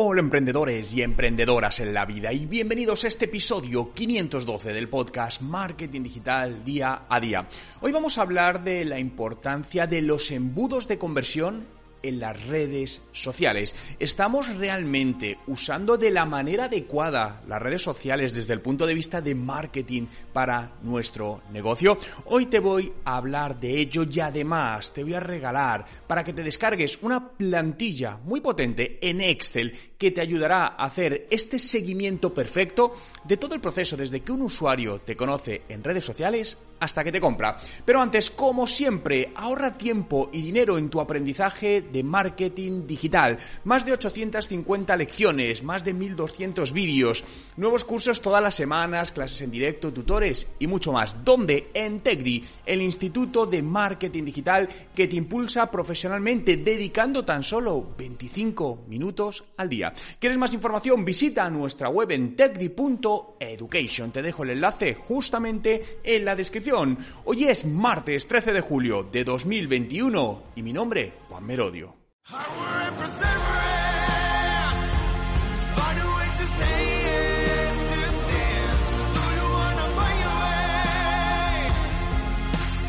Hola emprendedores y emprendedoras en la vida y bienvenidos a este episodio 512 del podcast Marketing Digital Día a Día. Hoy vamos a hablar de la importancia de los embudos de conversión en las redes sociales. ¿Estamos realmente usando de la manera adecuada las redes sociales desde el punto de vista de marketing para nuestro negocio? Hoy te voy a hablar de ello y además te voy a regalar para que te descargues una plantilla muy potente en Excel que te ayudará a hacer este seguimiento perfecto de todo el proceso desde que un usuario te conoce en redes sociales hasta que te compra. Pero antes, como siempre, ahorra tiempo y dinero en tu aprendizaje de marketing digital. Más de 850 lecciones, más de 1200 vídeos, nuevos cursos todas las semanas, clases en directo, tutores y mucho más. ¿Dónde? En TechDi, el Instituto de Marketing Digital que te impulsa profesionalmente dedicando tan solo 25 minutos al día. ¿Quieres más información? Visita nuestra web en techdi.education. Te dejo el enlace justamente en la descripción. Hoy es martes 13 de julio de 2021 y mi nombre, Juan Merodio.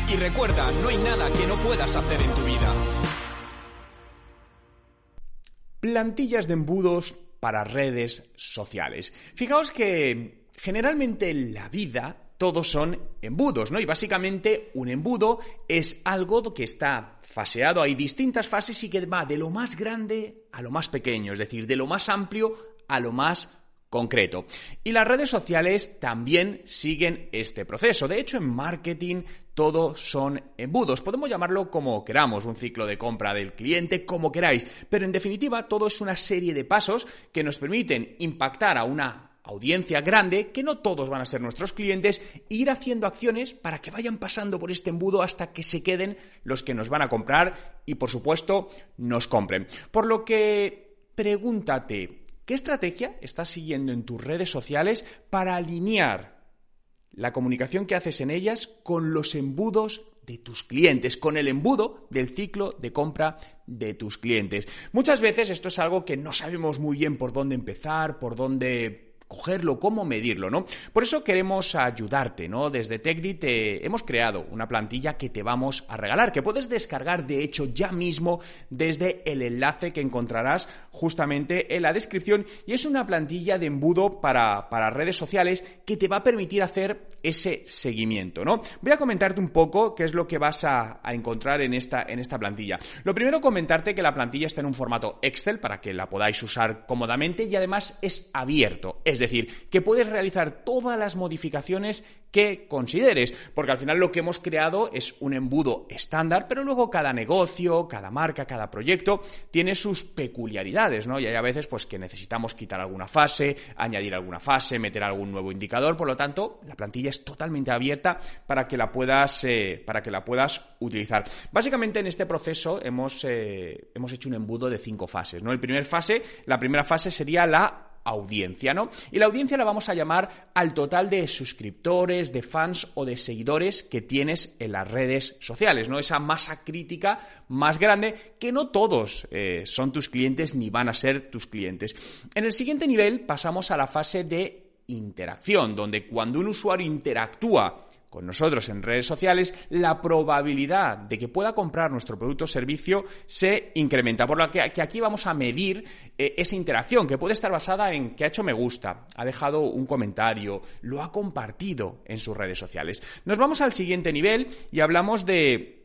Y recuerda, no hay nada que no puedas hacer en tu vida. Plantillas de embudos para redes sociales. Fijaos que generalmente en la vida todos son embudos, ¿no? Y básicamente un embudo es algo que está faseado, hay distintas fases y que va de lo más grande a lo más pequeño, es decir, de lo más amplio a lo más concreto. Y las redes sociales también siguen este proceso. De hecho, en marketing todo son embudos. Podemos llamarlo como queramos, un ciclo de compra del cliente, como queráis. Pero en definitiva, todo es una serie de pasos que nos permiten impactar a una audiencia grande, que no todos van a ser nuestros clientes, e ir haciendo acciones para que vayan pasando por este embudo hasta que se queden los que nos van a comprar y, por supuesto, nos compren. Por lo que pregúntate, ¿Qué estrategia estás siguiendo en tus redes sociales para alinear la comunicación que haces en ellas con los embudos de tus clientes, con el embudo del ciclo de compra de tus clientes? Muchas veces esto es algo que no sabemos muy bien por dónde empezar, por dónde cogerlo, cómo medirlo, ¿no? Por eso queremos ayudarte, ¿no? Desde TechDi te hemos creado una plantilla que te vamos a regalar, que puedes descargar de hecho ya mismo desde el enlace que encontrarás justamente en la descripción y es una plantilla de embudo para, para redes sociales que te va a permitir hacer ese seguimiento, ¿no? Voy a comentarte un poco qué es lo que vas a, a encontrar en esta, en esta plantilla. Lo primero, comentarte que la plantilla está en un formato Excel para que la podáis usar cómodamente y además es abierto, es decir, que puedes realizar todas las modificaciones que consideres, porque al final lo que hemos creado es un embudo estándar, pero luego cada negocio, cada marca, cada proyecto tiene sus peculiaridades, ¿no? Y hay a veces pues que necesitamos quitar alguna fase, añadir alguna fase, meter algún nuevo indicador, por lo tanto, la plantilla es totalmente abierta para que la puedas, eh, para que la puedas utilizar. Básicamente en este proceso hemos, eh, hemos hecho un embudo de cinco fases, ¿no? El primer fase, la primera fase sería la audiencia, ¿no? Y la audiencia la vamos a llamar al total de suscriptores, de fans o de seguidores que tienes en las redes sociales, ¿no? Esa masa crítica más grande que no todos eh, son tus clientes ni van a ser tus clientes. En el siguiente nivel pasamos a la fase de interacción, donde cuando un usuario interactúa con nosotros en redes sociales, la probabilidad de que pueda comprar nuestro producto o servicio se incrementa. Por lo que, aquí vamos a medir eh, esa interacción, que puede estar basada en que ha hecho me gusta, ha dejado un comentario, lo ha compartido en sus redes sociales. Nos vamos al siguiente nivel y hablamos de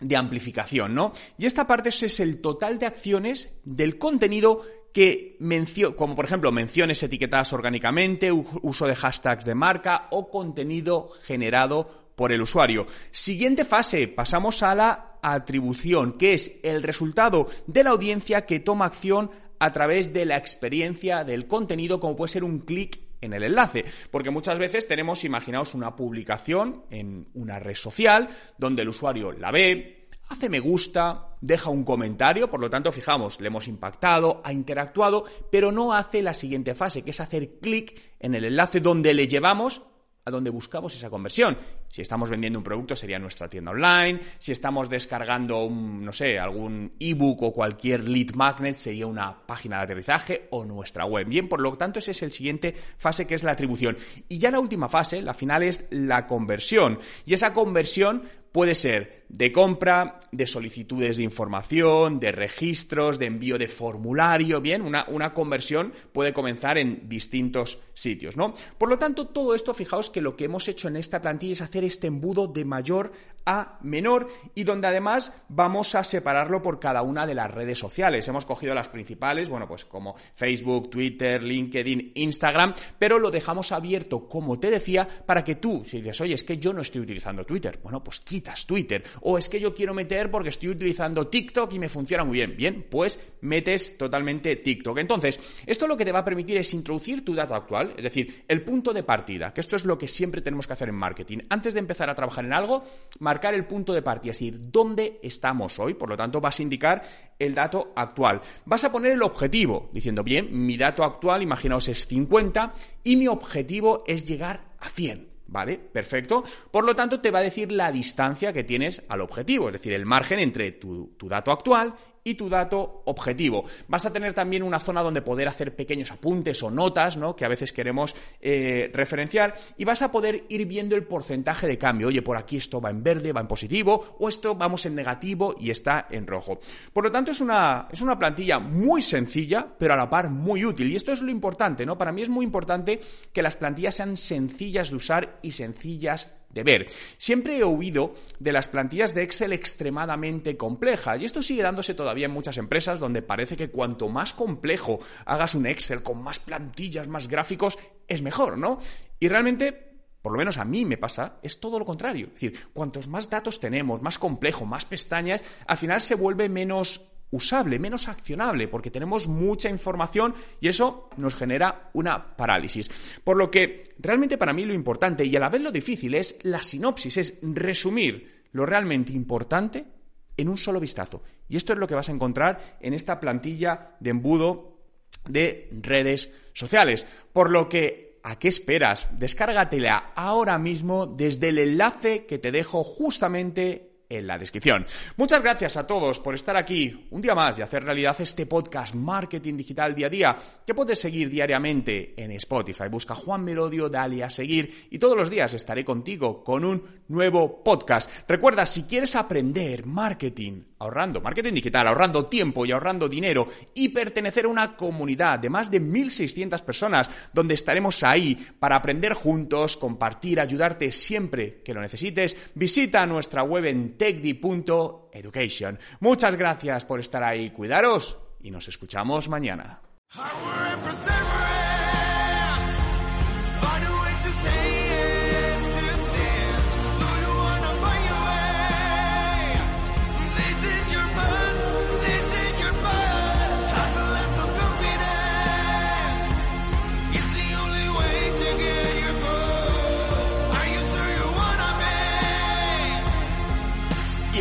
de amplificación, ¿no? Y esta parte es el total de acciones del contenido que mencio como por ejemplo menciones etiquetadas orgánicamente, uso de hashtags de marca o contenido generado por el usuario. Siguiente fase, pasamos a la atribución, que es el resultado de la audiencia que toma acción a través de la experiencia del contenido, como puede ser un clic en el enlace. Porque muchas veces tenemos, imaginaos, una publicación en una red social donde el usuario la ve, hace me gusta, deja un comentario, por lo tanto, fijamos, le hemos impactado, ha interactuado, pero no hace la siguiente fase, que es hacer clic en el enlace donde le llevamos a donde buscamos esa conversión. Si estamos vendiendo un producto sería nuestra tienda online, si estamos descargando un, no sé, algún ebook o cualquier lead magnet sería una página de aterrizaje o nuestra web. Bien, por lo tanto, esa es el siguiente fase que es la atribución. Y ya la última fase, la final es la conversión. Y esa conversión puede ser de compra, de solicitudes de información, de registros, de envío de formulario, bien, una, una, conversión puede comenzar en distintos sitios, ¿no? Por lo tanto, todo esto, fijaos que lo que hemos hecho en esta plantilla es hacer este embudo de mayor a menor y donde además vamos a separarlo por cada una de las redes sociales. Hemos cogido las principales, bueno, pues como Facebook, Twitter, LinkedIn, Instagram, pero lo dejamos abierto, como te decía, para que tú, si dices, oye, es que yo no estoy utilizando Twitter, bueno, pues quitas Twitter. O es que yo quiero meter porque estoy utilizando TikTok y me funciona muy bien. Bien, pues metes totalmente TikTok. Entonces, esto lo que te va a permitir es introducir tu dato actual, es decir, el punto de partida, que esto es lo que siempre tenemos que hacer en marketing. Antes de empezar a trabajar en algo, marcar el punto de partida, es decir, dónde estamos hoy, por lo tanto vas a indicar el dato actual. Vas a poner el objetivo, diciendo, bien, mi dato actual, imaginaos, es 50 y mi objetivo es llegar a 100. ¿Vale? Perfecto. Por lo tanto, te va a decir la distancia que tienes al objetivo, es decir, el margen entre tu, tu dato actual y tu dato objetivo. Vas a tener también una zona donde poder hacer pequeños apuntes o notas, ¿no? Que a veces queremos eh, referenciar y vas a poder ir viendo el porcentaje de cambio. Oye, por aquí esto va en verde, va en positivo, o esto vamos en negativo y está en rojo. Por lo tanto, es una, es una plantilla muy sencilla, pero a la par muy útil. Y esto es lo importante, ¿no? Para mí es muy importante que las plantillas sean sencillas de usar y sencillas de ver. Siempre he oído de las plantillas de Excel extremadamente complejas y esto sigue dándose todavía en muchas empresas donde parece que cuanto más complejo hagas un Excel con más plantillas, más gráficos, es mejor, ¿no? Y realmente por lo menos a mí me pasa, es todo lo contrario. Es decir, cuantos más datos tenemos, más complejo, más pestañas, al final se vuelve menos usable, menos accionable, porque tenemos mucha información y eso nos genera una parálisis. Por lo que realmente para mí lo importante y a la vez lo difícil es la sinopsis, es resumir lo realmente importante en un solo vistazo. Y esto es lo que vas a encontrar en esta plantilla de embudo de redes sociales. Por lo que ¿A qué esperas? Descárgatela ahora mismo desde el enlace que te dejo justamente en la descripción. Muchas gracias a todos por estar aquí un día más y hacer realidad este podcast Marketing Digital Día a Día que puedes seguir diariamente en Spotify. Busca Juan Merodio, dale a seguir y todos los días estaré contigo con un nuevo podcast. Recuerda, si quieres aprender marketing ahorrando, marketing digital, ahorrando tiempo y ahorrando dinero y pertenecer a una comunidad de más de 1.600 personas donde estaremos ahí para aprender juntos, compartir, ayudarte siempre que lo necesites, visita nuestra web en techdi.education. Muchas gracias por estar ahí, cuidaros y nos escuchamos mañana.